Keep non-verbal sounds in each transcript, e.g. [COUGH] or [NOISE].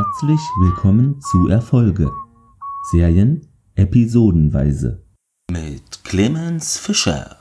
Herzlich willkommen zu Erfolge. Serien episodenweise. Mit Clemens Fischer.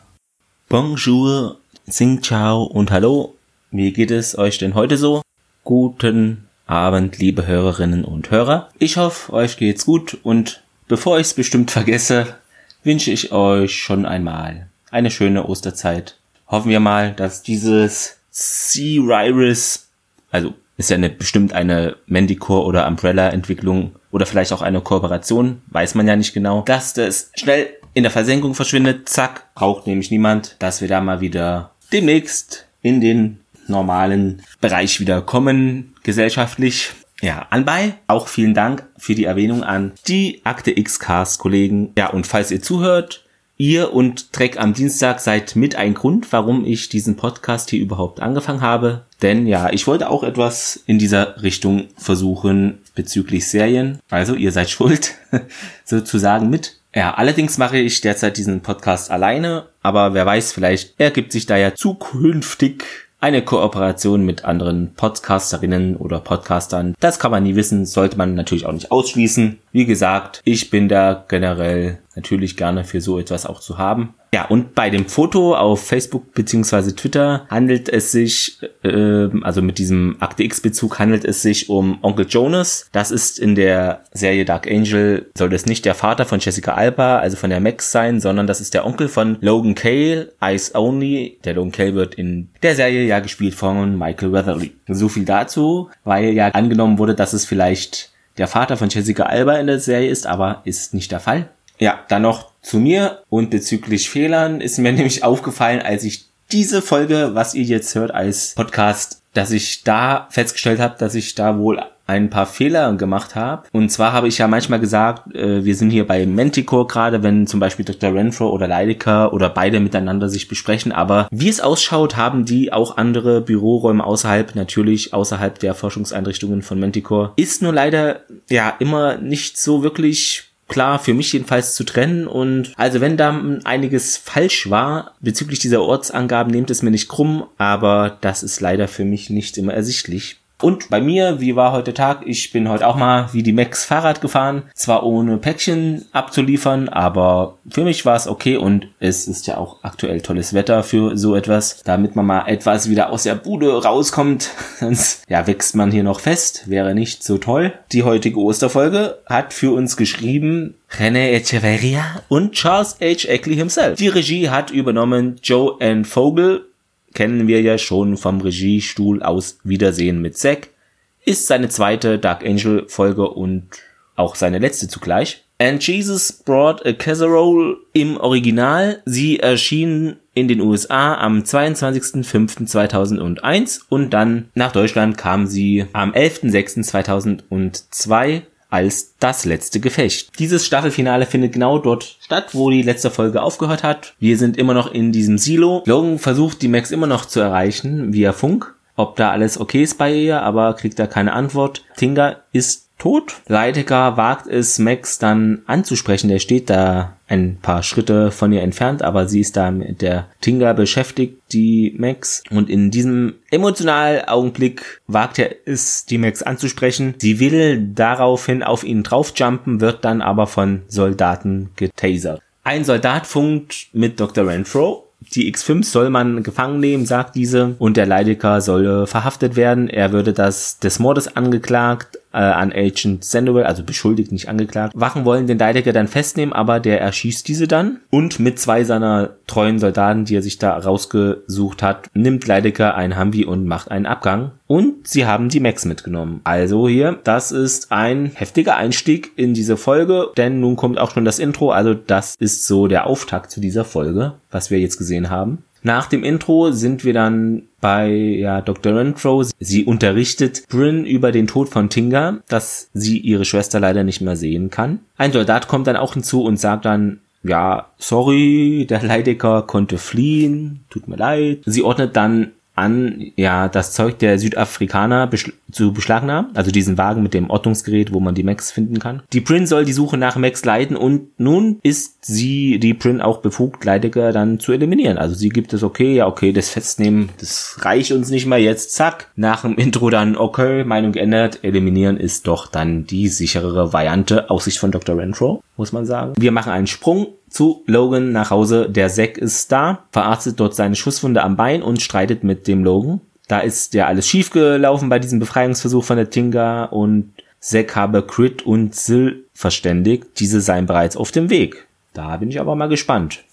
Bonjour, Xing Chao und Hallo. Wie geht es euch denn heute so? Guten Abend, liebe Hörerinnen und Hörer. Ich hoffe, euch geht's gut und bevor ich es bestimmt vergesse, wünsche ich euch schon einmal eine schöne Osterzeit. Hoffen wir mal, dass dieses Sea Virus, also ist ja eine, bestimmt eine Mandicore oder Umbrella Entwicklung oder vielleicht auch eine Kooperation, weiß man ja nicht genau, dass das schnell in der Versenkung verschwindet, zack, braucht nämlich niemand, dass wir da mal wieder demnächst in den normalen Bereich wieder kommen, gesellschaftlich. Ja, anbei auch vielen Dank für die Erwähnung an die Akte X-Cast Kollegen. Ja, und falls ihr zuhört, Ihr und Dreck am Dienstag seid mit ein Grund, warum ich diesen Podcast hier überhaupt angefangen habe. Denn ja, ich wollte auch etwas in dieser Richtung versuchen bezüglich Serien. Also ihr seid schuld, [LAUGHS] sozusagen mit. Ja, allerdings mache ich derzeit diesen Podcast alleine, aber wer weiß, vielleicht ergibt sich da ja zukünftig eine Kooperation mit anderen Podcasterinnen oder Podcastern. Das kann man nie wissen, sollte man natürlich auch nicht ausschließen. Wie gesagt, ich bin da generell natürlich gerne für so etwas auch zu haben. Ja, und bei dem Foto auf Facebook beziehungsweise Twitter handelt es sich, äh, also mit diesem Akte X-Bezug handelt es sich um Onkel Jonas. Das ist in der Serie Dark Angel, soll das nicht der Vater von Jessica Alba, also von der Max sein, sondern das ist der Onkel von Logan Cale, Eyes Only. Der Logan Cale wird in der Serie ja gespielt von Michael Weatherly. So viel dazu, weil ja angenommen wurde, dass es vielleicht der Vater von Jessica Alba in der Serie ist, aber ist nicht der Fall. Ja, dann noch zu mir und bezüglich Fehlern ist mir [LAUGHS] nämlich aufgefallen, als ich diese Folge, was ihr jetzt hört als Podcast, dass ich da festgestellt habe, dass ich da wohl ein paar Fehler gemacht habe. Und zwar habe ich ja manchmal gesagt, äh, wir sind hier bei Manticore gerade, wenn zum Beispiel Dr. Renfro oder Leidecker oder beide miteinander sich besprechen. Aber wie es ausschaut, haben die auch andere Büroräume außerhalb, natürlich außerhalb der Forschungseinrichtungen von Manticore. Ist nur leider ja immer nicht so wirklich klar für mich jedenfalls zu trennen und also wenn da einiges falsch war bezüglich dieser Ortsangaben, nehmt es mir nicht krumm, aber das ist leider für mich nicht immer ersichtlich. Und bei mir, wie war heute Tag? Ich bin heute auch mal wie die Max Fahrrad gefahren. Zwar ohne Päckchen abzuliefern, aber für mich war es okay und es ist ja auch aktuell tolles Wetter für so etwas, damit man mal etwas wieder aus der Bude rauskommt. [LAUGHS] Sonst ja, wächst man hier noch fest, wäre nicht so toll. Die heutige Osterfolge hat für uns geschrieben René Echeverria und Charles H. Eckley himself. Die Regie hat übernommen Joe N. Vogel kennen wir ja schon vom Regiestuhl aus Wiedersehen mit Zack, ist seine zweite Dark Angel Folge und auch seine letzte zugleich. And Jesus Brought a Casserole im Original. Sie erschien in den USA am 22.05.2001 und dann nach Deutschland kam sie am 11.06.2002 als das letzte Gefecht. Dieses Staffelfinale findet genau dort statt, wo die letzte Folge aufgehört hat. Wir sind immer noch in diesem Silo. Logan versucht die Max immer noch zu erreichen via Funk. Ob da alles okay ist bei ihr, aber kriegt da keine Antwort. Tinga ist tot. Leidecker wagt es, Max dann anzusprechen. Der steht da ein paar Schritte von ihr entfernt, aber sie ist da mit der Tinga beschäftigt, die Max. Und in diesem emotionalen Augenblick wagt er es, die Max anzusprechen. Sie will daraufhin auf ihn draufjumpen, wird dann aber von Soldaten getasert. Ein Soldat funkt mit Dr. Renfro die X5 soll man gefangen nehmen, sagt diese, und der Leidecker soll verhaftet werden. Er würde das des Mordes angeklagt äh, an Agent Sandoval, also beschuldigt, nicht angeklagt. Wachen wollen den Leidecker dann festnehmen, aber der erschießt diese dann. Und mit zwei seiner treuen Soldaten, die er sich da rausgesucht hat, nimmt Leidecker ein Humvee und macht einen Abgang. Und sie haben die Max mitgenommen. Also hier, das ist ein heftiger Einstieg in diese Folge, denn nun kommt auch schon das Intro. Also das ist so der Auftakt zu dieser Folge, was wir jetzt gesehen haben. Nach dem Intro sind wir dann bei ja, Dr. Renfro. Sie unterrichtet Bryn über den Tod von Tinga, dass sie ihre Schwester leider nicht mehr sehen kann. Ein Soldat kommt dann auch hinzu und sagt dann, ja, sorry, der Leidecker konnte fliehen, tut mir leid. Sie ordnet dann an, ja, das Zeug der Südafrikaner beschl zu beschlagnahmen, also diesen Wagen mit dem Ortungsgerät, wo man die Max finden kann. Die Prin soll die Suche nach Max leiten und nun ist sie, die Prin, auch befugt, Leidecker dann zu eliminieren. Also sie gibt es okay, ja, okay, das Festnehmen, das reicht uns nicht mal jetzt, zack. Nach dem Intro dann, okay, Meinung geändert, eliminieren ist doch dann die sicherere Variante aus Sicht von Dr. Renfro, muss man sagen. Wir machen einen Sprung zu Logan nach Hause. Der Zack ist da, verarztet dort seine Schusswunde am Bein und streitet mit dem Logan. Da ist ja alles schief gelaufen bei diesem Befreiungsversuch von der Tinga und Zack habe Crit und Sil verständigt. Diese seien bereits auf dem Weg. Da bin ich aber mal gespannt.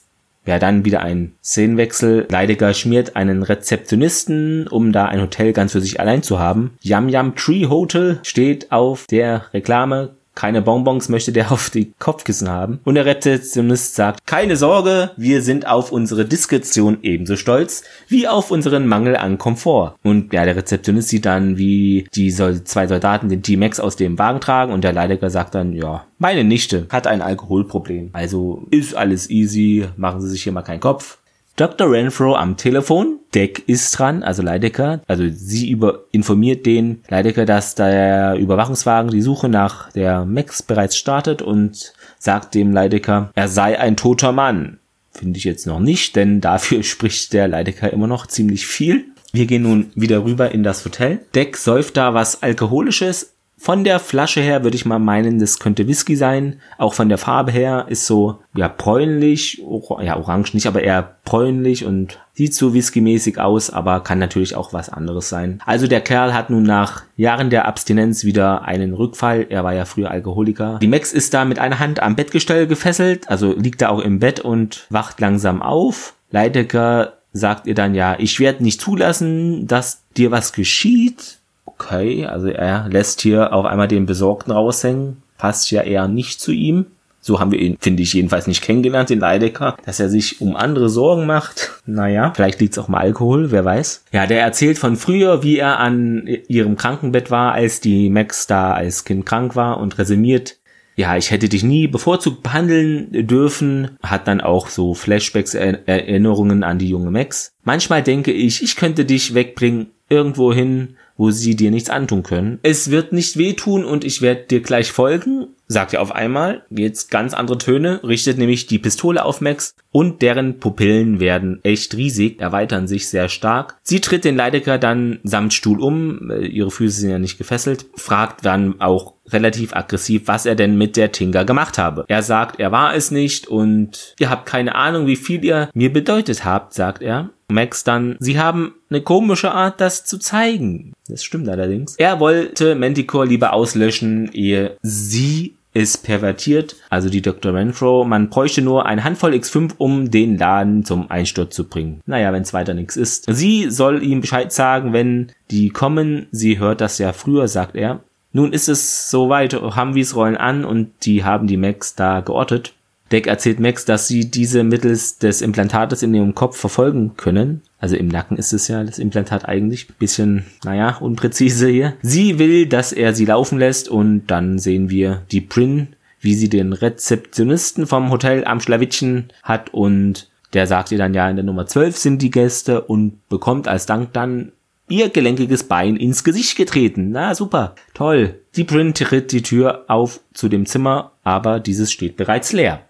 Ja, dann wieder ein Szenenwechsel. Leidecker schmiert einen Rezeptionisten, um da ein Hotel ganz für sich allein zu haben. Yam Yam Tree Hotel steht auf der Reklame keine Bonbons möchte der [LAUGHS] auf die Kopfkissen haben. Und der Rezeptionist sagt, keine Sorge, wir sind auf unsere Diskretion ebenso stolz wie auf unseren Mangel an Komfort. Und ja, der Rezeptionist sieht dann, wie die zwei Soldaten den T-Max aus dem Wagen tragen und der Leidecker sagt dann, ja, meine Nichte hat ein Alkoholproblem. Also ist alles easy, machen Sie sich hier mal keinen Kopf. Dr. Renfro am Telefon. Deck ist dran, also Leidecker. Also sie über informiert den Leidecker, dass der Überwachungswagen die Suche nach der Max bereits startet und sagt dem Leidecker, er sei ein toter Mann. Finde ich jetzt noch nicht, denn dafür [LAUGHS] spricht der Leidecker immer noch ziemlich viel. Wir gehen nun wieder rüber in das Hotel. Deck säuft da was Alkoholisches, von der Flasche her würde ich mal meinen, das könnte Whisky sein. Auch von der Farbe her ist so, ja, bräunlich, ja, orange nicht, aber eher bräunlich und sieht so whiskymäßig aus, aber kann natürlich auch was anderes sein. Also der Kerl hat nun nach Jahren der Abstinenz wieder einen Rückfall. Er war ja früher Alkoholiker. Die Max ist da mit einer Hand am Bettgestell gefesselt, also liegt da auch im Bett und wacht langsam auf. Leidecker sagt ihr dann ja, ich werde nicht zulassen, dass dir was geschieht okay, also er lässt hier auf einmal den Besorgten raushängen, passt ja eher nicht zu ihm. So haben wir ihn, finde ich, jedenfalls nicht kennengelernt, den Leidecker, dass er sich um andere Sorgen macht. Naja, vielleicht liegt es auch mal Alkohol, wer weiß. Ja, der erzählt von früher, wie er an ihrem Krankenbett war, als die Max da als Kind krank war und resümiert, ja, ich hätte dich nie bevorzugt behandeln dürfen, hat dann auch so Flashbacks, Erinnerungen an die junge Max. Manchmal denke ich, ich könnte dich wegbringen, irgendwo hin, wo sie dir nichts antun können. Es wird nicht wehtun und ich werde dir gleich folgen, sagt er auf einmal, jetzt ganz andere Töne, richtet nämlich die Pistole auf Max und deren Pupillen werden echt riesig, erweitern sich sehr stark. Sie tritt den Leidecker dann samt Stuhl um, äh, ihre Füße sind ja nicht gefesselt, fragt dann auch relativ aggressiv, was er denn mit der Tinga gemacht habe. Er sagt, er war es nicht und ihr habt keine Ahnung, wie viel ihr mir bedeutet habt, sagt er. Max dann, sie haben eine komische Art, das zu zeigen. Das stimmt allerdings. Er wollte Manticore lieber auslöschen, ehe sie es pervertiert, also die Dr. Renfro. Man bräuchte nur eine Handvoll X5, um den Laden zum Einsturz zu bringen. Naja, wenn es weiter nichts ist. Sie soll ihm Bescheid sagen, wenn die kommen. Sie hört das ja früher, sagt er. Nun ist es soweit, Humvees rollen an und die haben die Max da geortet. Deck erzählt Max, dass sie diese mittels des Implantates in ihrem Kopf verfolgen können. Also im Nacken ist es ja das Implantat eigentlich. Bisschen, naja, unpräzise hier. Sie will, dass er sie laufen lässt und dann sehen wir die Prin, wie sie den Rezeptionisten vom Hotel am Schlawittchen hat und der sagt ihr dann ja in der Nummer 12 sind die Gäste und bekommt als Dank dann ihr gelenkiges Bein ins Gesicht getreten. Na super, toll. Die Prin tritt die Tür auf zu dem Zimmer, aber dieses steht bereits leer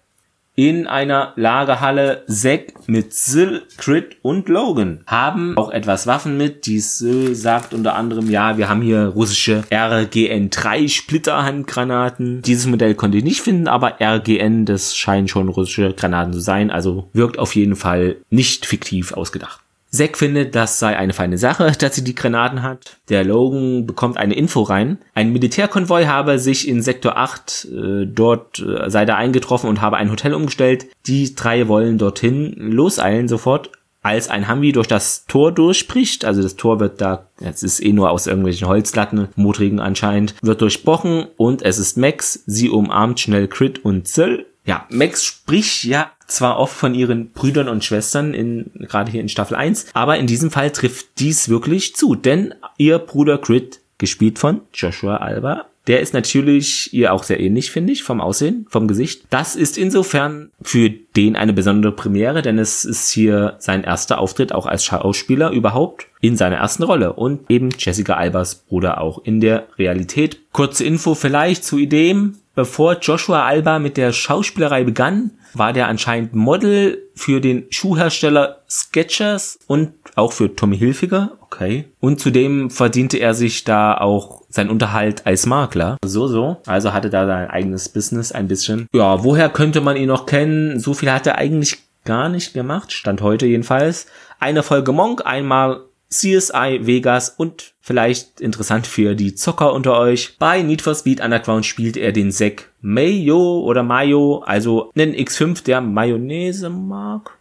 in einer Lagerhalle Zack mit Sil, Crit und Logan haben auch etwas Waffen mit. Die Sil sagt unter anderem, ja, wir haben hier russische RGN-3 Splitterhandgranaten. Dieses Modell konnte ich nicht finden, aber RGN, das scheinen schon russische Granaten zu sein. Also wirkt auf jeden Fall nicht fiktiv ausgedacht. Zack findet, das sei eine feine Sache, [LAUGHS] dass sie die Granaten hat. Der Logan bekommt eine Info rein. Ein Militärkonvoi habe sich in Sektor 8 äh, dort äh, sei da eingetroffen und habe ein Hotel umgestellt. Die drei wollen dorthin loseilen sofort. Als ein Humvee durch das Tor durchspricht, also das Tor wird da, es ist eh nur aus irgendwelchen Holzlatten, motrigen anscheinend, wird durchbrochen und es ist Max. Sie umarmt schnell Crit und Zill. Ja, Max spricht ja zwar oft von ihren Brüdern und Schwestern in, gerade hier in Staffel 1, aber in diesem Fall trifft dies wirklich zu, denn ihr Bruder Crit, gespielt von Joshua Alba, Der ist natürlich ihr auch sehr ähnlich, finde ich, vom Aussehen, vom Gesicht. Das ist insofern für den eine besondere Premiere, denn es ist hier sein erster Auftritt auch als Schauspieler überhaupt in seiner ersten Rolle und eben Jessica Albers Bruder auch in der Realität. Kurze Info vielleicht zu Ideen. Bevor Joshua Alba mit der Schauspielerei begann, war der anscheinend Model für den Schuhhersteller Skechers und auch für Tommy Hilfiger. Okay. Und zudem verdiente er sich da auch sein Unterhalt als Makler. So, so. Also hatte da sein eigenes Business ein bisschen. Ja, woher könnte man ihn noch kennen? So viel hat er eigentlich gar nicht gemacht. Stand heute jedenfalls. Eine Folge Monk, einmal CSI Vegas und vielleicht interessant für die Zocker unter euch. Bei Need for Speed Underground spielt er den Zack Mayo oder Mayo, also einen X5, der Mayonnaise mag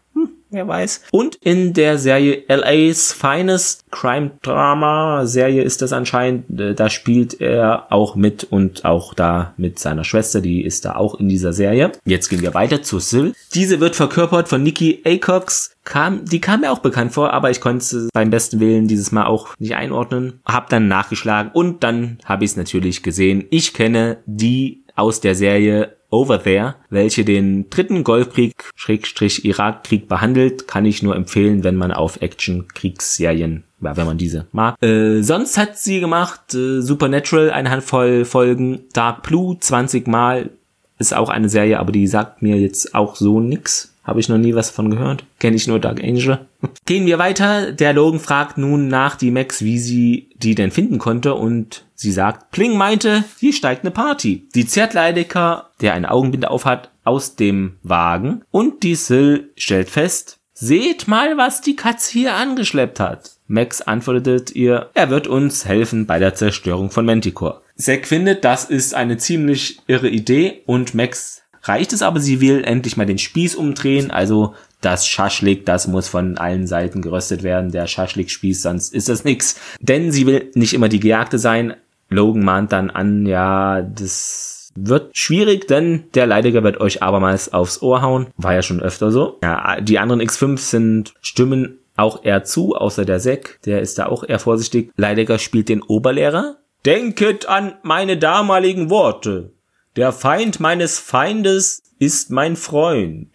wer weiß. Und in der Serie LA's Finest Crime Drama Serie ist das anscheinend, äh, da spielt er auch mit und auch da mit seiner Schwester, die ist da auch in dieser Serie. Jetzt gehen wir weiter zu Sil. Diese wird verkörpert von Nikki Acox. Kam, die kam mir auch bekannt vor, aber ich konnte es beim besten Willen dieses Mal auch nicht einordnen. Hab dann nachgeschlagen und dann habe ich es natürlich gesehen. Ich kenne die aus der Serie Over There, welche den dritten Golfkrieg, Schrägstrich Irakkrieg behandelt, kann ich nur empfehlen, wenn man auf Action-Kriegsserien, ja, wenn man diese mag. Äh, sonst hat sie gemacht äh, Supernatural, eine Handvoll Folgen, Dark Blue 20 Mal, ist auch eine Serie, aber die sagt mir jetzt auch so nix. Habe ich noch nie was von gehört. Kenne ich nur Dark Angel. [LAUGHS] Gehen wir weiter. Der Logan fragt nun nach die Max, wie sie die denn finden konnte und sie sagt, Pling meinte, hier steigt eine Party. Die zerrt Leidecker, der eine Augenbinde aufhat, aus dem Wagen und die Sil stellt fest, seht mal, was die Katze hier angeschleppt hat. Max antwortet ihr, er wird uns helfen bei der Zerstörung von Manticore. Zack findet, das ist eine ziemlich irre Idee und Max reicht es aber, sie will endlich mal den Spieß umdrehen, also das Schaschlik, das muss von allen Seiten geröstet werden, der Schaschlik-Spieß, sonst ist das nix. Denn sie will nicht immer die Gejagte sein. Logan mahnt dann an, ja, das wird schwierig, denn der Leidiger wird euch abermals aufs Ohr hauen. War ja schon öfter so. Ja, die anderen X5 sind Stimmen auch eher zu, außer der Sek, der ist da auch eher vorsichtig. Leidiger spielt den Oberlehrer. Denket an meine damaligen Worte. Der Feind meines Feindes ist mein Freund.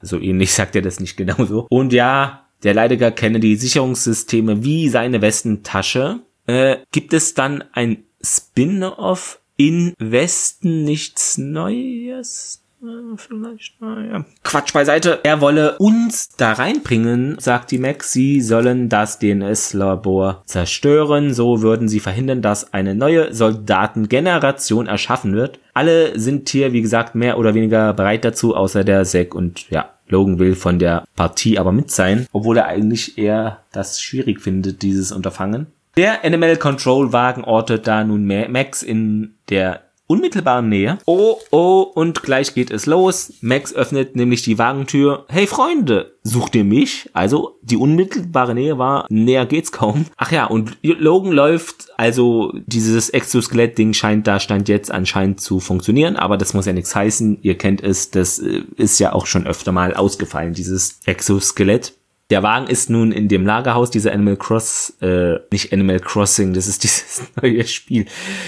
So ähnlich [LAUGHS] sagt er das nicht genauso. Und ja, der Leidiger kenne die Sicherungssysteme wie seine Westentasche. Äh, gibt es dann ein Spin-off in Westen nichts Neues? Vielleicht, naja. Quatsch beiseite. Er wolle uns da reinbringen, sagt die Max. Sie sollen das DNS-Labor zerstören. So würden sie verhindern, dass eine neue Soldatengeneration erschaffen wird. Alle sind hier, wie gesagt, mehr oder weniger bereit dazu, außer der Zack und ja, Logan will von der Partie aber mit sein, obwohl er eigentlich eher das schwierig findet, dieses Unterfangen. Der Animal Control Wagen ortet da nun Max in der unmittelbaren Nähe. Oh, oh, und gleich geht es los. Max öffnet nämlich die Wagentür. Hey Freunde, sucht ihr mich? Also, die unmittelbare Nähe war, näher geht's kaum. Ach ja, und Logan läuft, also dieses Exoskelett-Ding scheint da stand jetzt anscheinend zu funktionieren, aber das muss ja nichts heißen. Ihr kennt es, das äh, ist ja auch schon öfter mal ausgefallen, dieses Exoskelett. Der Wagen ist nun in dem Lagerhaus dieser Animal Cross, äh, nicht Animal Crossing, das ist [LAUGHS] dieses neue Spiel,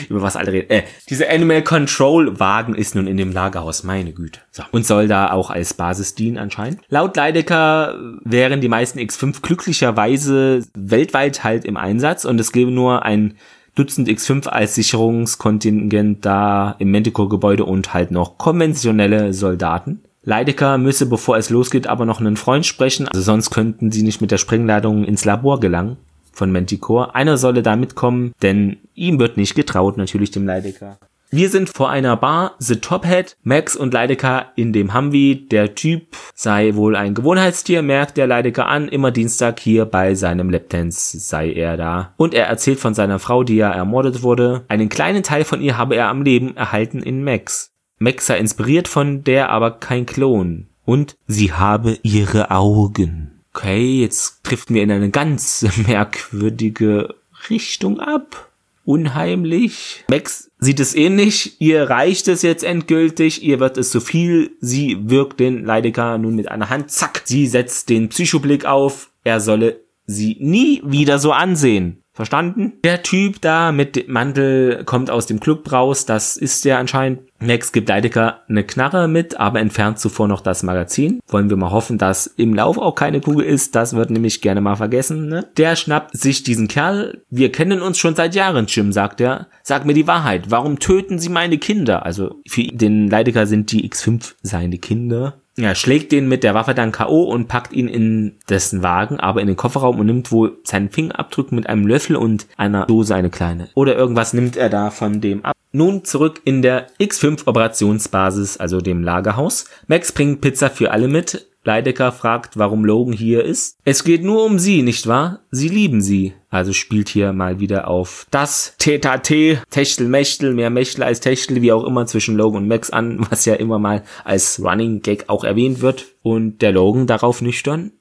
über was alle reden. Äh, dieser Animal Control Wagen ist nun in dem Lagerhaus, meine Güte. So. Und soll da auch als Basis dienen anscheinend. Laut Leidecker wären die meisten X5 glücklicherweise weltweit halt im Einsatz und es gäbe nur ein Dutzend X5 als Sicherungskontingent da im Manticore-Gebäude und halt noch konventionelle Soldaten. Leidecker müsse, bevor es losgeht, aber noch einen Freund sprechen, also sonst könnten sie nicht mit der Sprengladung ins Labor gelangen von Manticore. Einer solle da mitkommen, denn ihm wird nicht getraut, natürlich dem Leidecker. Wir sind vor einer Bar, The Top Hat, Max und Leidecker in dem Humvee. Der Typ sei wohl ein Gewohnheitstier, merkt der Leidecker an. Immer Dienstag hier bei seinem Lapdance sei er da. Und er erzählt von seiner Frau, die ja ermordet wurde. Einen kleinen Teil von ihr habe er am Leben erhalten in Max. Max sei inspiriert von der, aber kein Klon. Und sie habe ihre Augen. Okay, jetzt driften wir in eine ganz [LAUGHS] merkwürdige Richtung ab. Unheimlich. Max sieht es ähnlich. Ihr reicht es jetzt endgültig. Ihr wird es zu viel. Sie wirkt den Leidecker nun mit einer Hand. Zack. Sie setzt den Psychoblick auf. Er solle sie nie wieder so ansehen. Verstanden. Der Typ da mit dem Mantel kommt aus dem Club raus, das ist der anscheinend. Max gibt Leidecker eine Knarre mit, aber entfernt zuvor noch das Magazin. Wollen wir mal hoffen, dass im Lauf auch keine Kugel ist, das wird nämlich gerne mal vergessen. Ne? Der schnappt sich diesen Kerl, wir kennen uns schon seit Jahren, Jim, sagt er. Sag mir die Wahrheit, warum töten Sie meine Kinder? Also für den Leidecker sind die X5 seine Kinder ja, schlägt den mit der Waffe dann K.O. und packt ihn in dessen Wagen, aber in den Kofferraum und nimmt wohl seinen Fingerabdruck mit einem Löffel und einer Dose eine kleine. Oder irgendwas nimmt er da von dem ab. Nun zurück in der X5 Operationsbasis, also dem Lagerhaus. Max bringt Pizza für alle mit. Leidecker fragt, warum Logan hier ist. Es geht nur um sie, nicht wahr? Sie lieben sie. Also spielt hier mal wieder auf das T-T, Techtel, Mechtel, mehr Mechtel als Techtel, wie auch immer, zwischen Logan und Max an, was ja immer mal als Running Gag auch erwähnt wird. Und der Logan darauf nüchtern.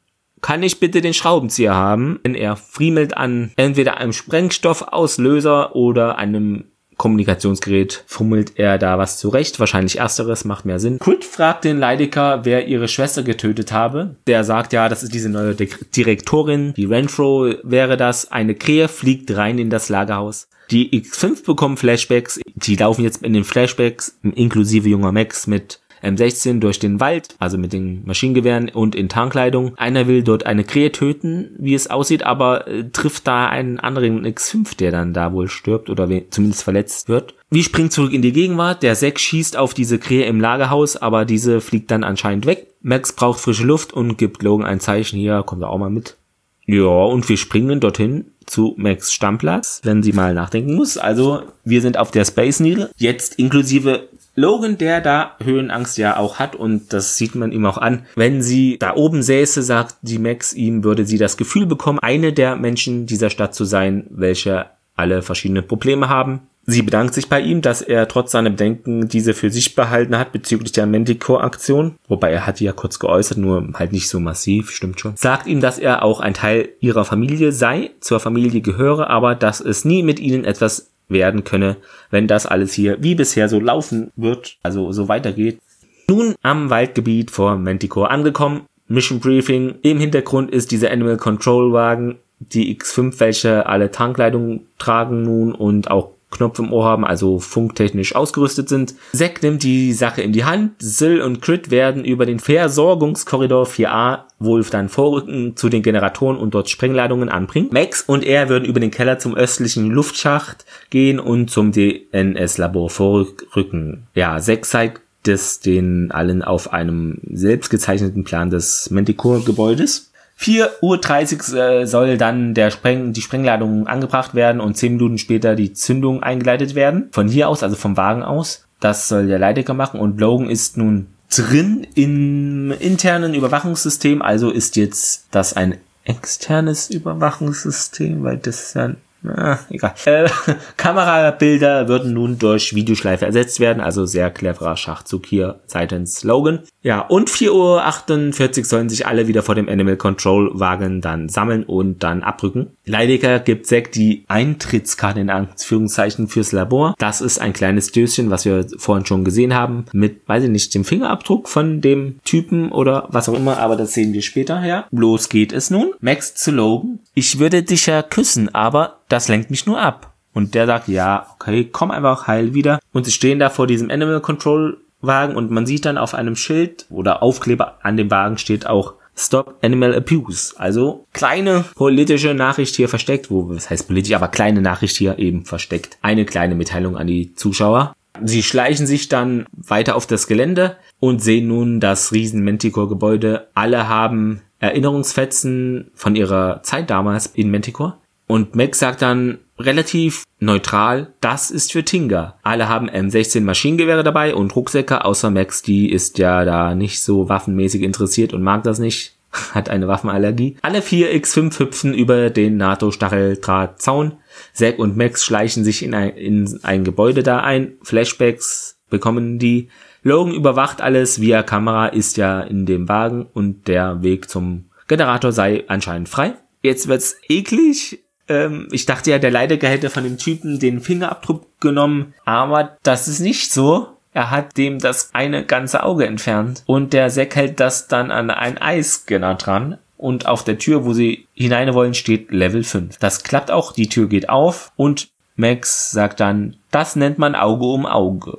Kann ich bitte den Schraubenzieher haben? Wenn er friemelt an entweder einem Sprengstoffauslöser oder einem Kommunikationsgerät fummelt er da was zurecht. Wahrscheinlich ersteres macht mehr Sinn. Kult fragt den Leidecker, wer ihre Schwester getötet habe. Der sagt ja, das ist diese neue Direktorin. Die Renfro wäre das. Eine Krähe fliegt rein in das Lagerhaus. Die X5 bekommen Flashbacks. Die laufen jetzt in den Flashbacks, inklusive junger Max mit M16 durch den Wald, also mit den Maschinengewehren und in Tarnkleidung. Einer will dort eine Krähe töten, wie es aussieht, aber äh, trifft da einen anderen X5, der dann da wohl stirbt oder zumindest verletzt wird. Wie springt zurück in die Gegenwart. Der Sek schießt auf diese Krähe im Lagerhaus, aber diese fliegt dann anscheinend weg. Max braucht frische Luft und gibt Logan ein Zeichen. Hier, kommt er auch mal mit. Ja, und wir springen dorthin zu Max Stammplatz, wenn sie mal nachdenken muss. Also, wir sind auf der Space Needle. Jetzt inklusive Logan, der da Höhenangst ja auch hat und das sieht man ihm auch an. Wenn sie da oben säße, sagt die Max ihm, würde sie das Gefühl bekommen, eine der Menschen dieser Stadt zu sein, welche alle verschiedene Probleme haben. Sie bedankt sich bei ihm, dass er trotz seiner Bedenken diese für sich behalten hat bezüglich der Manticore-Aktion. Wobei er hat die ja kurz geäußert, nur halt nicht so massiv, stimmt schon. Sagt ihm, dass er auch ein Teil ihrer Familie sei, zur Familie gehöre, aber dass es nie mit ihnen etwas werden könne, wenn das alles hier wie bisher so laufen wird, also so weitergeht. Nun am Waldgebiet vor Manticore angekommen. Mission Briefing. Im Hintergrund ist dieser Animal Control Wagen, die X5, welche alle Tankleitungen tragen nun und auch Knopf im Ohr haben, also funktechnisch ausgerüstet sind. Zack nimmt die Sache in die Hand. Sill und Crit werden über den Versorgungskorridor 4a wohl dann vorrücken zu den Generatoren und dort Sprengladungen anbringen. Max und er würden über den Keller zum östlichen Luftschacht gehen und zum DNS-Labor vorrücken. Ja, Zack zeigt das den allen auf einem selbst gezeichneten Plan des Manticore-Gebäudes. 4.30 Uhr äh, soll dann der Spreng, die Sprengladung angebracht werden und 10 Minuten später die Zündung eingeleitet werden. Von hier aus, also vom Wagen aus. Das soll der Leidecker machen und Logan ist nun drin im internen Überwachungssystem. Also ist jetzt das ein externes Überwachungssystem, weil das ist ja Ah, egal. Äh, [LAUGHS] Kamerabilder würden nun durch Videoschleife ersetzt werden, also sehr cleverer Schachzug hier seitens Logan. Ja, und 4.48 Uhr sollen sich alle wieder vor dem Animal Control Wagen dann sammeln und dann abrücken. Leidecker gibt Zack die Eintrittskarte in Anführungszeichen fürs Labor. Das ist ein kleines Döschen, was wir vorhin schon gesehen haben, mit, weiß ich nicht, dem Fingerabdruck von dem Typen oder was auch immer, aber das sehen wir später her. Los geht es nun. Max zu Logan. Ich würde dich ja küssen, aber das lenkt mich nur ab. Und der sagt, ja, okay, komm einfach heil wieder. Und sie stehen da vor diesem Animal Control Wagen und man sieht dann auf einem Schild oder Aufkleber an dem Wagen steht auch Stop Animal Abuse. Also kleine politische Nachricht hier versteckt, wo, was heißt politisch, aber kleine Nachricht hier eben versteckt. Eine kleine Mitteilung an die Zuschauer. Sie schleichen sich dann weiter auf das Gelände und sehen nun das riesen Manticore Gebäude. Alle haben Erinnerungsfetzen von ihrer Zeit damals in Manticore. Und Max sagt dann relativ neutral, das ist für Tinga. Alle haben M16 Maschinengewehre dabei und Rucksäcke, außer Max, die ist ja da nicht so waffenmäßig interessiert und mag das nicht, [LAUGHS] hat eine Waffenallergie. Alle vier X5 hüpfen über den NATO-Stacheldrahtzaun. Zack und Max schleichen sich in ein, in ein Gebäude da ein. Flashbacks bekommen die. Logan überwacht alles via Kamera, ist ja in dem Wagen und der Weg zum Generator sei anscheinend frei. Jetzt wird's eklig. Ähm, ich dachte ja, der Leidecker hätte von dem Typen den Fingerabdruck genommen, aber das ist nicht so. Er hat dem das eine ganze Auge entfernt und der Sack hält das dann an ein Eisscanner dran und auf der Tür, wo sie hinein wollen, steht Level 5. Das klappt auch, die Tür geht auf und Max sagt dann, das nennt man Auge um Auge.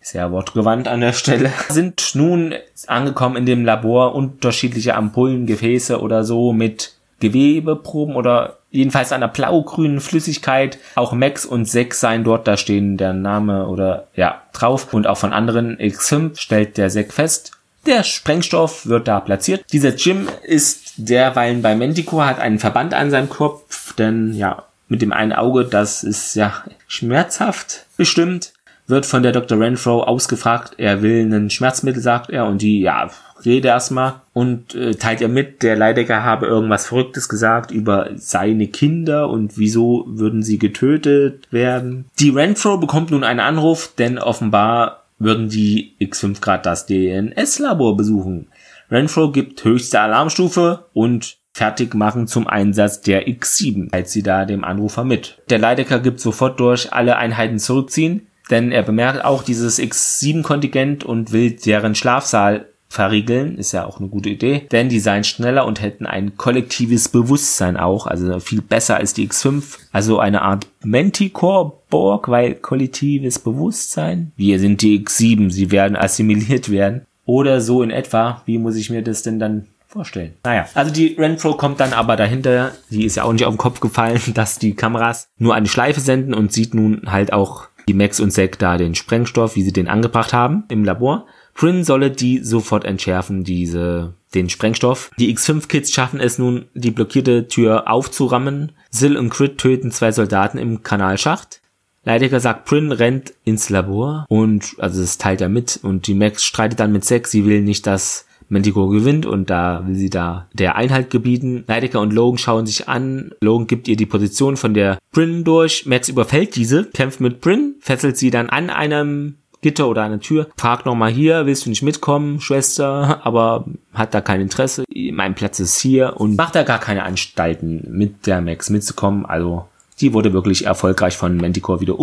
Sehr wortgewandt an der Stelle. [LAUGHS] Sind nun angekommen in dem Labor unterschiedliche Ampullen, Gefäße oder so mit Gewebeproben oder jedenfalls einer blau-grünen Flüssigkeit. Auch Max und Sex seien dort, da stehen der Name oder ja drauf. Und auch von anderen X5 stellt der Sek fest. Der Sprengstoff wird da platziert. Dieser Jim ist derweilen bei Manticore, hat einen Verband an seinem Kopf, denn ja, mit dem einen Auge, das ist ja schmerzhaft bestimmt, wird von der Dr. Renfro ausgefragt, er will ein Schmerzmittel, sagt er, und die, ja, rede erstmal und äh, teilt ihr mit, der Leidecker habe irgendwas Verrücktes gesagt über seine Kinder und wieso würden sie getötet werden. Die Renfro bekommt nun einen Anruf, denn offenbar würden die X5 Grad das DNS-Labor besuchen. Renfro gibt höchste Alarmstufe und fertig machen zum Einsatz der X7, als sie da dem Anrufer mit. Der Leidecker gibt sofort durch alle Einheiten zurückziehen, denn er bemerkt auch dieses X7-Kontingent und will deren Schlafsaal verriegeln, ist ja auch eine gute Idee, denn die seien schneller und hätten ein kollektives Bewusstsein auch, also viel besser als die X5, also eine Art Manticore-Borg, weil kollektives Bewusstsein. Wir sind die X7, sie werden assimiliert werden. Oder so in etwa, wie muss ich mir das denn dann vorstellen? Naja, also die Renfro kommt dann aber dahinter, die ist ja auch nicht auf den Kopf gefallen, [LAUGHS] dass die Kameras nur eine Schleife senden und sieht nun halt auch die Max und Zack da den Sprengstoff, wie sie den angebracht haben im Labor. Prin solle die sofort entschärfen, diese, den Sprengstoff. Die X5-Kids schaffen es nun, die blockierte Tür aufzurammen. Sill und Crit töten zwei Soldaten im Kanalschacht. Leidecker sagt, Prin rennt ins Labor und, also das teilt er mit und die Max streitet dann mit Zack, sie will nicht, dass Manticore gewinnt und da will sie da der Einhalt gebieten. Leidecker und Logan schauen sich an. Logan gibt ihr die Position von der Prin durch. Max überfällt diese, kämpft mit Prin, fesselt sie dann an einem Gitter oder eine Tür, fragt nochmal hier, willst du nicht mitkommen, Schwester, [LAUGHS] aber hat da kein Interesse, mein Platz ist hier und macht da gar keine Anstalten, mit der Max mitzukommen, also die wurde wirklich erfolgreich von Manticore wieder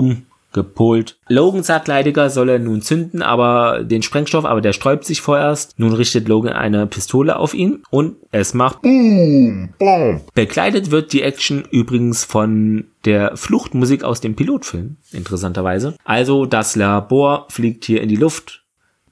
umgepolt. Logan sagt Leidiger, soll er nun zünden, aber den Sprengstoff, aber der sträubt sich vorerst. Nun richtet Logan eine Pistole auf ihn und es macht Boom, Boom. Begleitet wird die Action übrigens von der Fluchtmusik aus dem Pilotfilm, interessanterweise. Also das Labor fliegt hier in die Luft.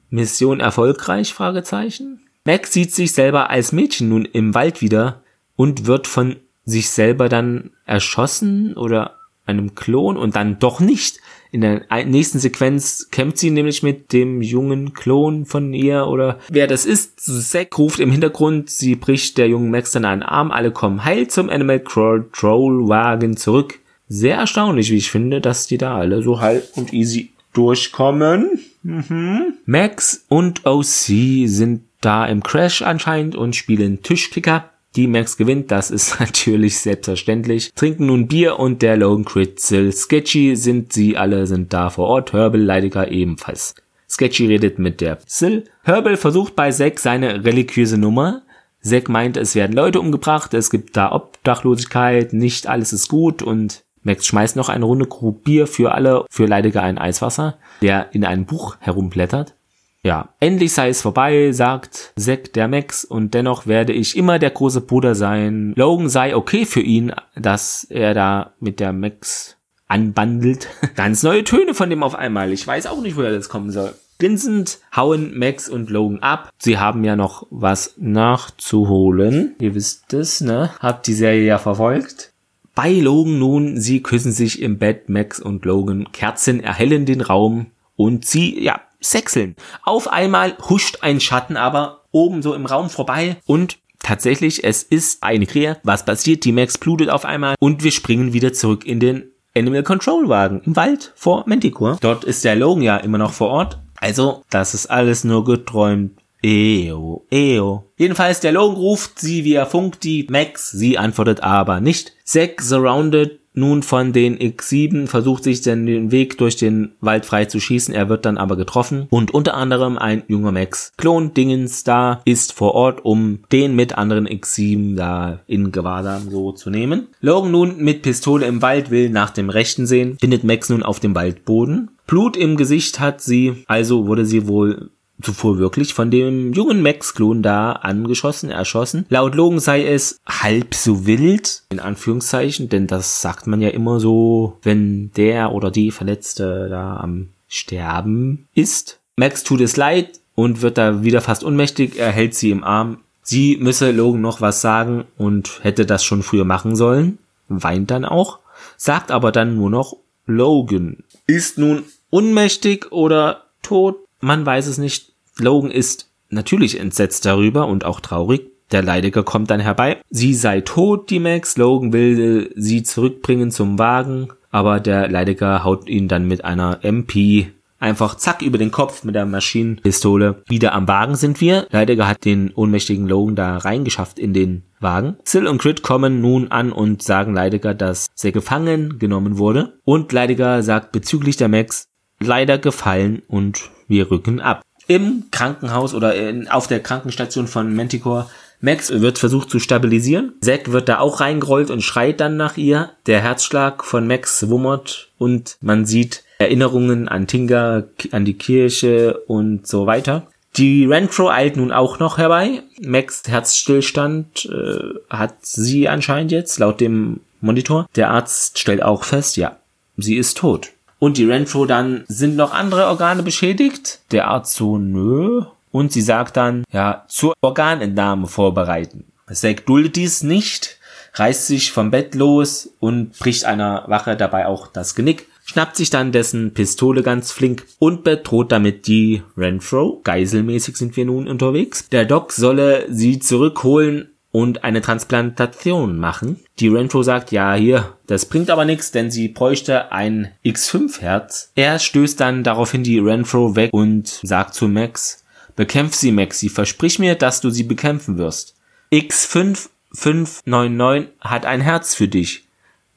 Mission erfolgreich? Fragezeichen. Max sieht sich selber als Mädchen nun im Wald wieder und wird von sich selber dann erschossen oder einem Klon und dann doch nicht. In der nächsten Sequenz kämpft sie nämlich mit dem jungen Klon von ihr oder wer das ist. Zack ruft im Hintergrund, sie bricht der jungen Max dann einen Arm, alle kommen heil zum Animal Control Wagen zurück. Sehr erstaunlich, wie ich finde, dass die da alle so heil und easy durchkommen. Mhm. Max und OC sind da im Crash anscheinend und spielen Tischkicker. Die Max gewinnt, das ist [LAUGHS] natürlich selbstverständlich. Trinken nun Bier und der Logan Critzel. Sketchy sind sie alle, sind da vor Ort. Herbal Leidiger ebenfalls. Sketchy redet mit der Sil. Herbal versucht bei Zack seine religiöse Nummer. Zack meint, es werden Leute umgebracht, es gibt da Obdachlosigkeit, nicht alles ist gut und Max schmeißt noch eine Runde Krug Bier für alle, für Leidiger ein Eiswasser, der in einem Buch herumblättert. Ja, endlich sei es vorbei, sagt Zack der Max, und dennoch werde ich immer der große Bruder sein. Logan sei okay für ihn, dass er da mit der Max anbandelt. [LAUGHS] Ganz neue Töne von dem auf einmal. Ich weiß auch nicht, woher das kommen soll. Grinsend hauen Max und Logan ab. Sie haben ja noch was nachzuholen. Ihr wisst es, ne? Habt die Serie ja verfolgt. Bei Logan nun, sie küssen sich im Bett, Max und Logan. Kerzen erhellen den Raum und sie, ja, sechseln. Auf einmal huscht ein Schatten aber oben so im Raum vorbei und tatsächlich, es ist eine Krähe. Was passiert? Die Max blutet auf einmal und wir springen wieder zurück in den Animal Control Wagen im Wald vor Manticore. Dort ist der Logan ja immer noch vor Ort. Also, das ist alles nur geträumt. Eo, eo. Jedenfalls, der Logan ruft sie via Funk die Max. Sie antwortet aber nicht. Zack surrounded nun von den X7 versucht sich dann den Weg durch den Wald frei zu schießen. Er wird dann aber getroffen. Und unter anderem ein junger Max Klon Dingens da ist vor Ort, um den mit anderen X7 da in Gewahrsam so zu nehmen. Logan nun mit Pistole im Wald will nach dem Rechten sehen, findet Max nun auf dem Waldboden. Blut im Gesicht hat sie, also wurde sie wohl zuvor wirklich von dem jungen Max-Klon da angeschossen, erschossen. Laut Logan sei es halb so wild, in Anführungszeichen, denn das sagt man ja immer so, wenn der oder die Verletzte da am Sterben ist. Max tut es leid und wird da wieder fast ohnmächtig, er hält sie im Arm. Sie müsse Logan noch was sagen und hätte das schon früher machen sollen, weint dann auch, sagt aber dann nur noch Logan. Ist nun ohnmächtig oder tot? Man weiß es nicht. Logan ist natürlich entsetzt darüber und auch traurig. Der Leidiger kommt dann herbei. Sie sei tot, die Max. Logan will sie zurückbringen zum Wagen, aber der Leidiger haut ihn dann mit einer MP einfach zack über den Kopf mit der Maschinenpistole. Wieder am Wagen sind wir. Leidiger hat den ohnmächtigen Logan da reingeschafft in den Wagen. Sill und Crit kommen nun an und sagen Leidiger, dass sie gefangen genommen wurde. Und Leidiger sagt bezüglich der Max, leider gefallen und wir rücken ab. Im Krankenhaus oder in, auf der Krankenstation von Manticore Max wird versucht zu stabilisieren. Zack wird da auch reingerollt und schreit dann nach ihr. Der Herzschlag von Max wummert und man sieht Erinnerungen an Tinga, an die Kirche und so weiter. Die Renfro eilt nun auch noch herbei. Max Herzstillstand äh, hat sie anscheinend jetzt, laut dem Monitor. Der Arzt stellt auch fest, ja, sie ist tot und die Renfro dann, sind noch andere Organe beschädigt? Der Arzt so, nö. Und sie sagt dann, ja, zur Organentnahme vorbereiten. Zack duldet dies nicht, reißt sich vom Bett los und bricht einer Wache dabei auch das Genick, schnappt sich dann dessen Pistole ganz flink und bedroht damit die Renfro. Geiselmäßig sind wir nun unterwegs. Der Doc solle sie zurückholen und eine Transplantation machen. Die Renfro sagt, ja, hier, das bringt aber nichts, denn sie bräuchte ein X5-Herz. Er stößt dann daraufhin die Renfro weg und sagt zu Max, bekämpf sie, Maxi, versprich mir, dass du sie bekämpfen wirst. X5599 hat ein Herz für dich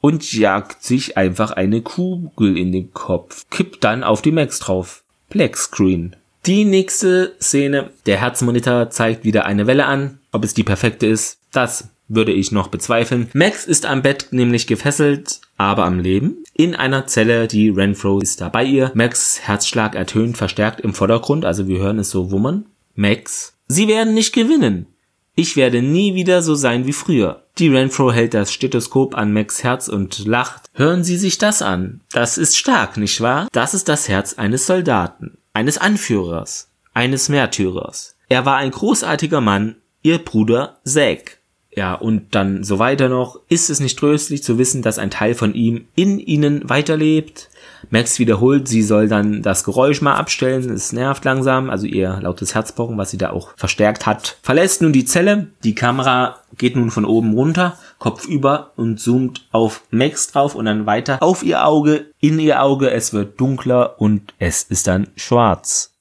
und jagt sich einfach eine Kugel in den Kopf, kippt dann auf die Max drauf. Black Screen. Die nächste Szene, der Herzmonitor zeigt wieder eine Welle an. Ob es die perfekte ist, das würde ich noch bezweifeln. Max ist am Bett nämlich gefesselt, aber am Leben. In einer Zelle, die Renfro ist da bei ihr. Max Herzschlag ertönt verstärkt im Vordergrund, also wir hören es so wummern. Max, Sie werden nicht gewinnen. Ich werde nie wieder so sein wie früher. Die Renfro hält das Stethoskop an Max Herz und lacht. Hören Sie sich das an. Das ist stark, nicht wahr? Das ist das Herz eines Soldaten eines Anführers, eines Märtyrers. Er war ein großartiger Mann, ihr Bruder Zack. Ja, und dann so weiter noch. Ist es nicht tröstlich zu wissen, dass ein Teil von ihm in ihnen weiterlebt? Max wiederholt, sie soll dann das Geräusch mal abstellen. Es nervt langsam, also ihr lautes Herzpochen, was sie da auch verstärkt hat. Verlässt nun die Zelle. Die Kamera geht nun von oben runter, Kopf über und zoomt auf Max drauf und dann weiter auf ihr Auge, in ihr Auge. Es wird dunkler und es ist dann schwarz.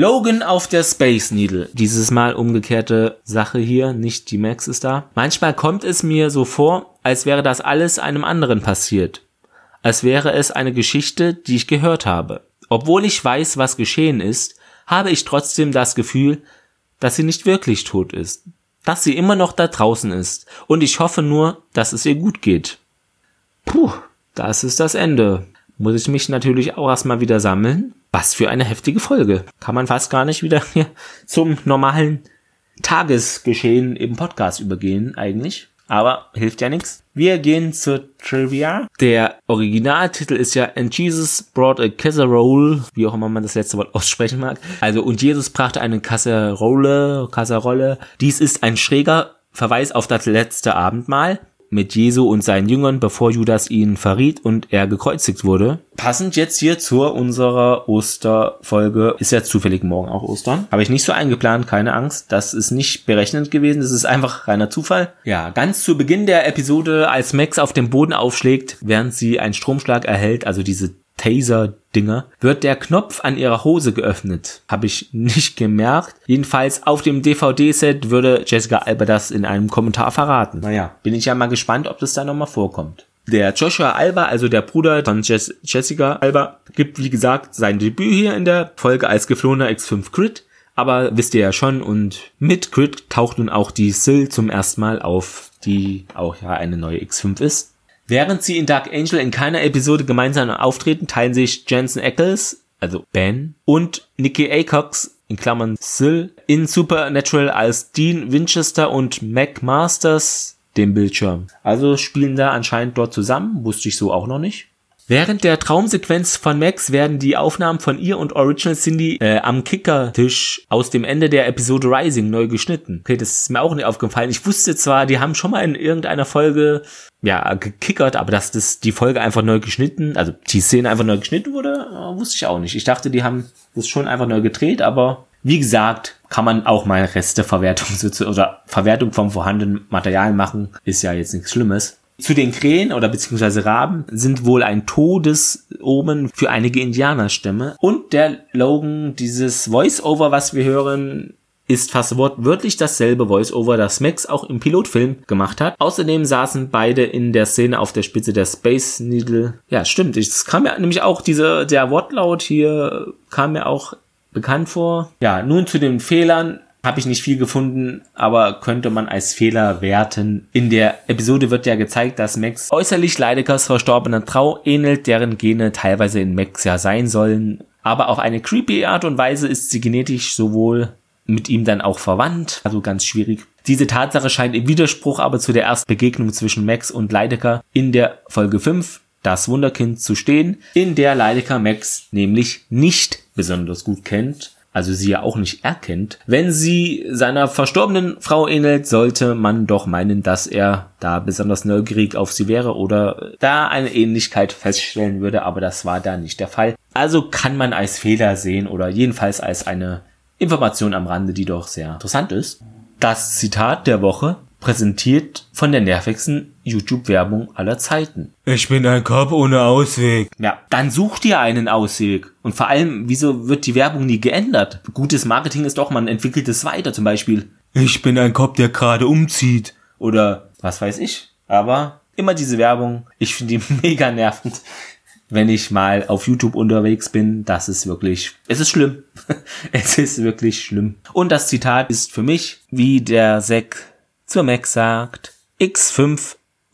Logan auf der Space Needle. Dieses Mal umgekehrte Sache hier, nicht die Max ist da. Manchmal kommt es mir so vor, als wäre das alles einem anderen passiert als wäre es eine Geschichte, die ich gehört habe. Obwohl ich weiß, was geschehen ist, habe ich trotzdem das Gefühl, dass sie nicht wirklich tot ist, dass sie immer noch da draußen ist, und ich hoffe nur, dass es ihr gut geht. Puh, das ist das Ende. Muss ich mich natürlich auch erstmal wieder sammeln. Was für eine heftige Folge. Kann man fast gar nicht wieder hier zum normalen Tagesgeschehen im Podcast übergehen, eigentlich. Aber hilft ja nichts. Wir gehen zur Trivia. Der Originaltitel ist ja And Jesus brought a casserole, wie auch immer man das letzte Wort aussprechen mag. Also und Jesus brachte eine Kasserole, Kasserolle. Dies ist ein schräger Verweis auf das letzte Abendmahl mit Jesu und seinen Jüngern, bevor Judas ihn verriet und er gekreuzigt wurde. Passend jetzt hier zu unserer Osterfolge. Ist ja zufällig morgen auch Ostern. Habe ich nicht so eingeplant, keine Angst. Das ist nicht berechnet gewesen. Das ist einfach reiner Zufall. Ja, ganz zu Beginn der Episode, als Max auf dem Boden aufschlägt, während sie einen Stromschlag erhält, also diese Taser-Dinger, wird der Knopf an ihrer Hose geöffnet. Habe ich nicht gemerkt. Jedenfalls auf dem DVD-Set würde Jessica Alba das in einem Kommentar verraten. Naja, bin ich ja mal gespannt, ob das da nochmal vorkommt. Der Joshua Alba, also der Bruder von Jess Jessica Alba, gibt wie gesagt sein Debüt hier in der Folge als geflohener X5 Crit. Aber wisst ihr ja schon, und mit Crit taucht nun auch die Sill zum ersten Mal auf, die auch ja eine neue X5 ist. Während sie in Dark Angel in keiner Episode gemeinsam auftreten, teilen sich Jensen Ackles, also Ben, und Nikki Acox in Klammern Syl, in Supernatural als Dean Winchester und Mac Masters den Bildschirm. Also spielen da anscheinend dort zusammen, wusste ich so auch noch nicht. Während der Traumsequenz von Max werden die Aufnahmen von ihr und Original Cindy äh, am Kickertisch aus dem Ende der Episode Rising neu geschnitten. Okay, das ist mir auch nicht aufgefallen. Ich wusste zwar, die haben schon mal in irgendeiner Folge ja gekickert, aber dass das die Folge einfach neu geschnitten, also die Szene einfach neu geschnitten wurde, äh, wusste ich auch nicht. Ich dachte, die haben das schon einfach neu gedreht, aber wie gesagt, kann man auch mal Resteverwertung [LAUGHS] oder Verwertung vom vorhandenen Material machen, ist ja jetzt nichts Schlimmes. Zu den Krähen oder beziehungsweise Raben sind wohl ein Todesomen für einige Indianerstämme. Und der Logan, dieses Voice-Over, was wir hören, ist fast wortwörtlich dasselbe Voice-Over, das Max auch im Pilotfilm gemacht hat. Außerdem saßen beide in der Szene auf der Spitze der Space Needle. Ja, stimmt. Es kam ja nämlich auch diese, der Wortlaut hier kam mir auch bekannt vor. Ja, nun zu den Fehlern habe ich nicht viel gefunden, aber könnte man als Fehler werten. In der Episode wird ja gezeigt, dass Max äußerlich Leidekers verstorbener Trau ähnelt, deren Gene teilweise in Max ja sein sollen. Aber auf eine creepy Art und Weise ist sie genetisch sowohl mit ihm dann auch verwandt, also ganz schwierig. Diese Tatsache scheint im Widerspruch aber zu der ersten Begegnung zwischen Max und Leidecker in der Folge 5 das Wunderkind zu stehen, in der Leidecker Max nämlich nicht besonders gut kennt also sie ja auch nicht erkennt. Wenn sie seiner verstorbenen Frau ähnelt, sollte man doch meinen, dass er da besonders neugierig auf sie wäre oder da eine Ähnlichkeit feststellen würde, aber das war da nicht der Fall. Also kann man als Fehler sehen oder jedenfalls als eine Information am Rande, die doch sehr interessant ist. Das Zitat der Woche präsentiert von der nervigsten YouTube-Werbung aller Zeiten. Ich bin ein Cop ohne Ausweg. Ja, dann such dir einen Ausweg. Und vor allem, wieso wird die Werbung nie geändert? Gutes Marketing ist doch, man entwickelt es weiter zum Beispiel. Ich bin ein Cop, der gerade umzieht. Oder was weiß ich. Aber immer diese Werbung, ich finde die [LAUGHS] mega nervend. Wenn ich mal auf YouTube unterwegs bin, das ist wirklich, es ist schlimm. [LAUGHS] es ist wirklich schlimm. Und das Zitat ist für mich, wie der Sek zur Mac sagt,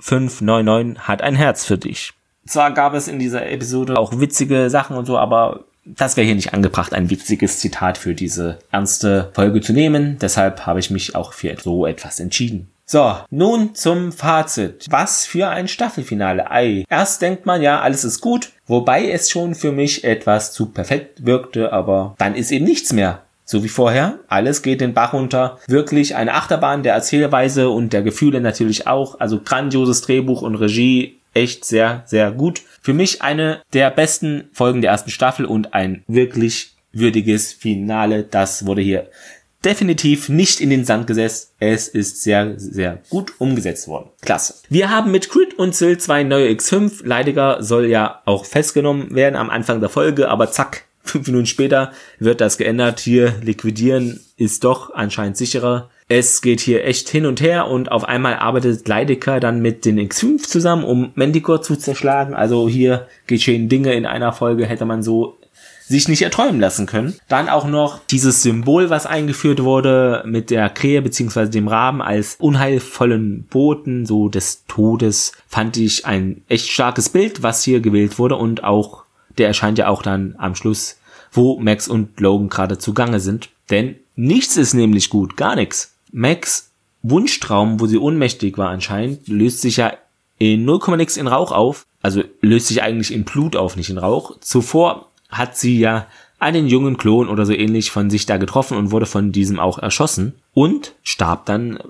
X5599 hat ein Herz für dich. Zwar gab es in dieser Episode auch witzige Sachen und so, aber das wäre hier nicht angebracht, ein witziges Zitat für diese ernste Folge zu nehmen. Deshalb habe ich mich auch für so etwas entschieden. So, nun zum Fazit. Was für ein Staffelfinale. Ei. Erst denkt man ja, alles ist gut, wobei es schon für mich etwas zu perfekt wirkte, aber dann ist eben nichts mehr. So wie vorher, alles geht den Bach runter. Wirklich eine Achterbahn der Erzählweise und der Gefühle natürlich auch. Also grandioses Drehbuch und Regie, echt sehr, sehr gut. Für mich eine der besten Folgen der ersten Staffel und ein wirklich würdiges Finale. Das wurde hier definitiv nicht in den Sand gesetzt. Es ist sehr, sehr gut umgesetzt worden. Klasse. Wir haben mit Crit und Syl zwei neue X5. Leidiger soll ja auch festgenommen werden am Anfang der Folge, aber zack, Fünf Minuten später wird das geändert. Hier liquidieren ist doch anscheinend sicherer. Es geht hier echt hin und her und auf einmal arbeitet Leidecker dann mit den X5 zusammen, um Manticore zu zerschlagen. Also hier geschehen Dinge in einer Folge, hätte man so sich nicht erträumen lassen können. Dann auch noch dieses Symbol, was eingeführt wurde mit der Krähe beziehungsweise dem Raben als unheilvollen Boten, so des Todes, fand ich ein echt starkes Bild, was hier gewählt wurde und auch der erscheint ja auch dann am Schluss, wo Max und Logan gerade zugange sind. Denn nichts ist nämlich gut, gar nichts. Max Wunschtraum, wo sie ohnmächtig war anscheinend, löst sich ja in 0, nix in Rauch auf. Also löst sich eigentlich in Blut auf, nicht in Rauch. Zuvor hat sie ja einen jungen Klon oder so ähnlich von sich da getroffen und wurde von diesem auch erschossen und starb dann äh,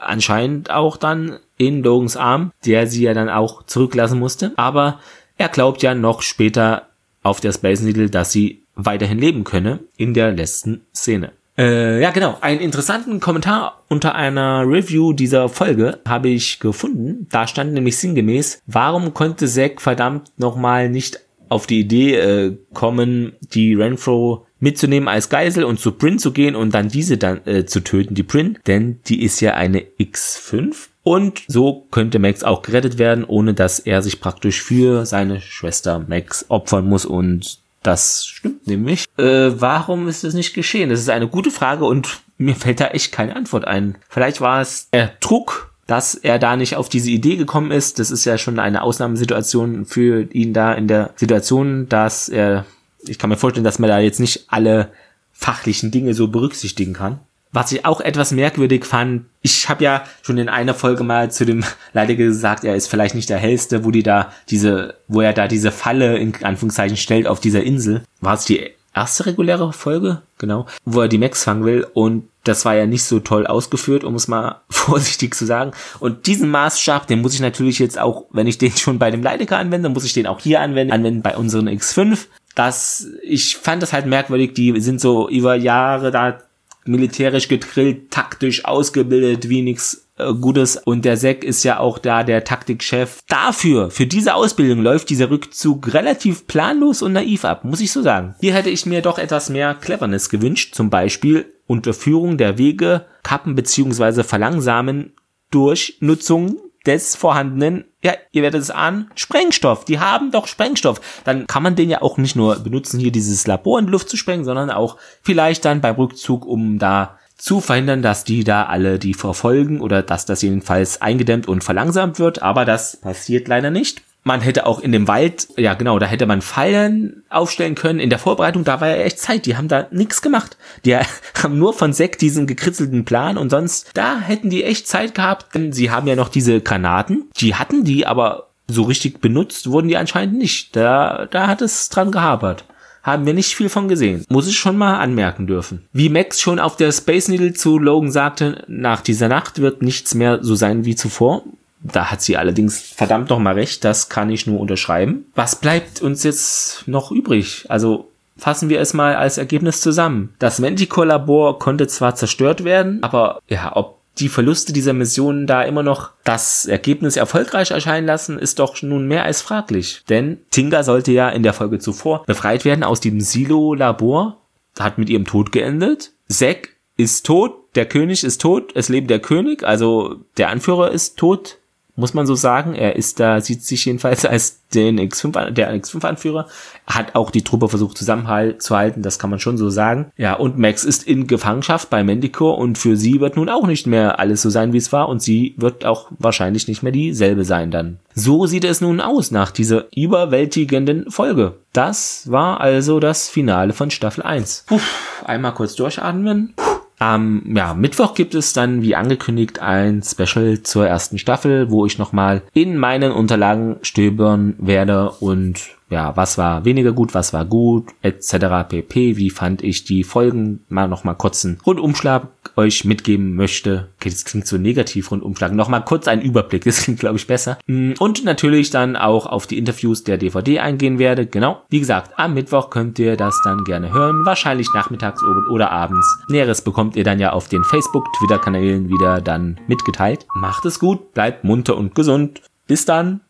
anscheinend auch dann in Logans Arm, der sie ja dann auch zurücklassen musste. Aber er glaubt ja noch später auf der Space Needle, dass sie weiterhin leben könne in der letzten Szene. Äh, ja, genau. Einen interessanten Kommentar unter einer Review dieser Folge habe ich gefunden. Da stand nämlich sinngemäß, warum konnte Zack verdammt nochmal nicht auf die Idee äh, kommen, die Renfro mitzunehmen als Geisel und zu Bryn zu gehen und dann diese dann äh, zu töten, die Bryn, denn die ist ja eine X5 und so könnte Max auch gerettet werden, ohne dass er sich praktisch für seine Schwester Max opfern muss und das stimmt nämlich. Äh, warum ist das nicht geschehen? Das ist eine gute Frage und mir fällt da echt keine Antwort ein. Vielleicht war es der Druck, dass er da nicht auf diese Idee gekommen ist. Das ist ja schon eine Ausnahmesituation für ihn da in der Situation, dass er, ich kann mir vorstellen, dass man da jetzt nicht alle fachlichen Dinge so berücksichtigen kann. Was ich auch etwas merkwürdig fand, ich habe ja schon in einer Folge mal zu dem [LAUGHS] Leider gesagt, er ist vielleicht nicht der hellste, wo die da diese, wo er da diese Falle in Anführungszeichen stellt auf dieser Insel. War es die erste reguläre Folge? Genau. Wo er die Max fangen will und das war ja nicht so toll ausgeführt, um es mal [LAUGHS] vorsichtig zu sagen. Und diesen Maßstab, den muss ich natürlich jetzt auch, wenn ich den schon bei dem Leidecker anwende, muss ich den auch hier anwenden, anwenden bei unseren X5. Das, ich fand das halt merkwürdig, die sind so über Jahre da militärisch gedrillt, taktisch ausgebildet, wie nix äh, Gutes. Und der Sek ist ja auch da der Taktikchef. Dafür, für diese Ausbildung läuft dieser Rückzug relativ planlos und naiv ab, muss ich so sagen. Hier hätte ich mir doch etwas mehr Cleverness gewünscht, zum Beispiel Unterführung der Wege, Kappen beziehungsweise Verlangsamen durch Nutzung des vorhandenen, ja, ihr werdet es ahnen, Sprengstoff. Die haben doch Sprengstoff. Dann kann man den ja auch nicht nur benutzen, hier dieses Labor in die Luft zu sprengen, sondern auch vielleicht dann beim Rückzug, um da zu verhindern, dass die da alle die verfolgen oder dass das jedenfalls eingedämmt und verlangsamt wird. Aber das passiert leider nicht. Man hätte auch in dem Wald, ja genau, da hätte man Fallen aufstellen können. In der Vorbereitung, da war ja echt Zeit. Die haben da nichts gemacht. Die [LAUGHS] haben nur von Sekt diesen gekritzelten Plan und sonst, da hätten die echt Zeit gehabt. Denn sie haben ja noch diese Granaten. Die hatten die, aber so richtig benutzt wurden die anscheinend nicht. Da, da hat es dran gehapert haben wir nicht viel von gesehen. Muss ich schon mal anmerken dürfen. Wie Max schon auf der Space Needle zu Logan sagte, nach dieser Nacht wird nichts mehr so sein wie zuvor. Da hat sie allerdings verdammt noch mal recht, das kann ich nur unterschreiben. Was bleibt uns jetzt noch übrig? Also fassen wir es mal als Ergebnis zusammen. Das Manticore-Labor konnte zwar zerstört werden, aber ja, ob die Verluste dieser Mission da immer noch das Ergebnis erfolgreich erscheinen lassen, ist doch nun mehr als fraglich. Denn Tinga sollte ja in der Folge zuvor befreit werden aus dem Silo-Labor, hat mit ihrem Tod geendet. Zack ist tot, der König ist tot, es lebt der König, also der Anführer ist tot, muss man so sagen. Er ist da, sieht sich jedenfalls als den X5, der X5-Anführer, hat auch die Truppe versucht zusammenzuhalten, das kann man schon so sagen. Ja, und Max ist in Gefangenschaft bei Mandicore und für sie wird nun auch nicht mehr alles so sein, wie es war und sie wird auch wahrscheinlich nicht mehr dieselbe sein dann. So sieht es nun aus nach dieser überwältigenden Folge. Das war also das Finale von Staffel 1. Puh, einmal kurz durchatmen. Puh. Am ja, Mittwoch gibt es dann, wie angekündigt, ein Special zur ersten Staffel, wo ich nochmal in meinen Unterlagen stöbern werde und ja, was war weniger gut, was war gut, etc. pp. Wie fand ich die Folgen? Mal noch mal kurz einen Rundumschlag euch mitgeben möchte. Okay, das klingt so negativ, Rundumschlag. Noch mal kurz ein Überblick, das klingt, glaube ich, besser. Mm, und natürlich dann auch auf die Interviews der DVD eingehen werde. Genau. Wie gesagt, am Mittwoch könnt ihr das dann gerne hören. Wahrscheinlich nachmittags oder abends. Näheres bekommt ihr dann ja auf den Facebook, Twitter-Kanälen wieder dann mitgeteilt. Macht es gut, bleibt munter und gesund. Bis dann.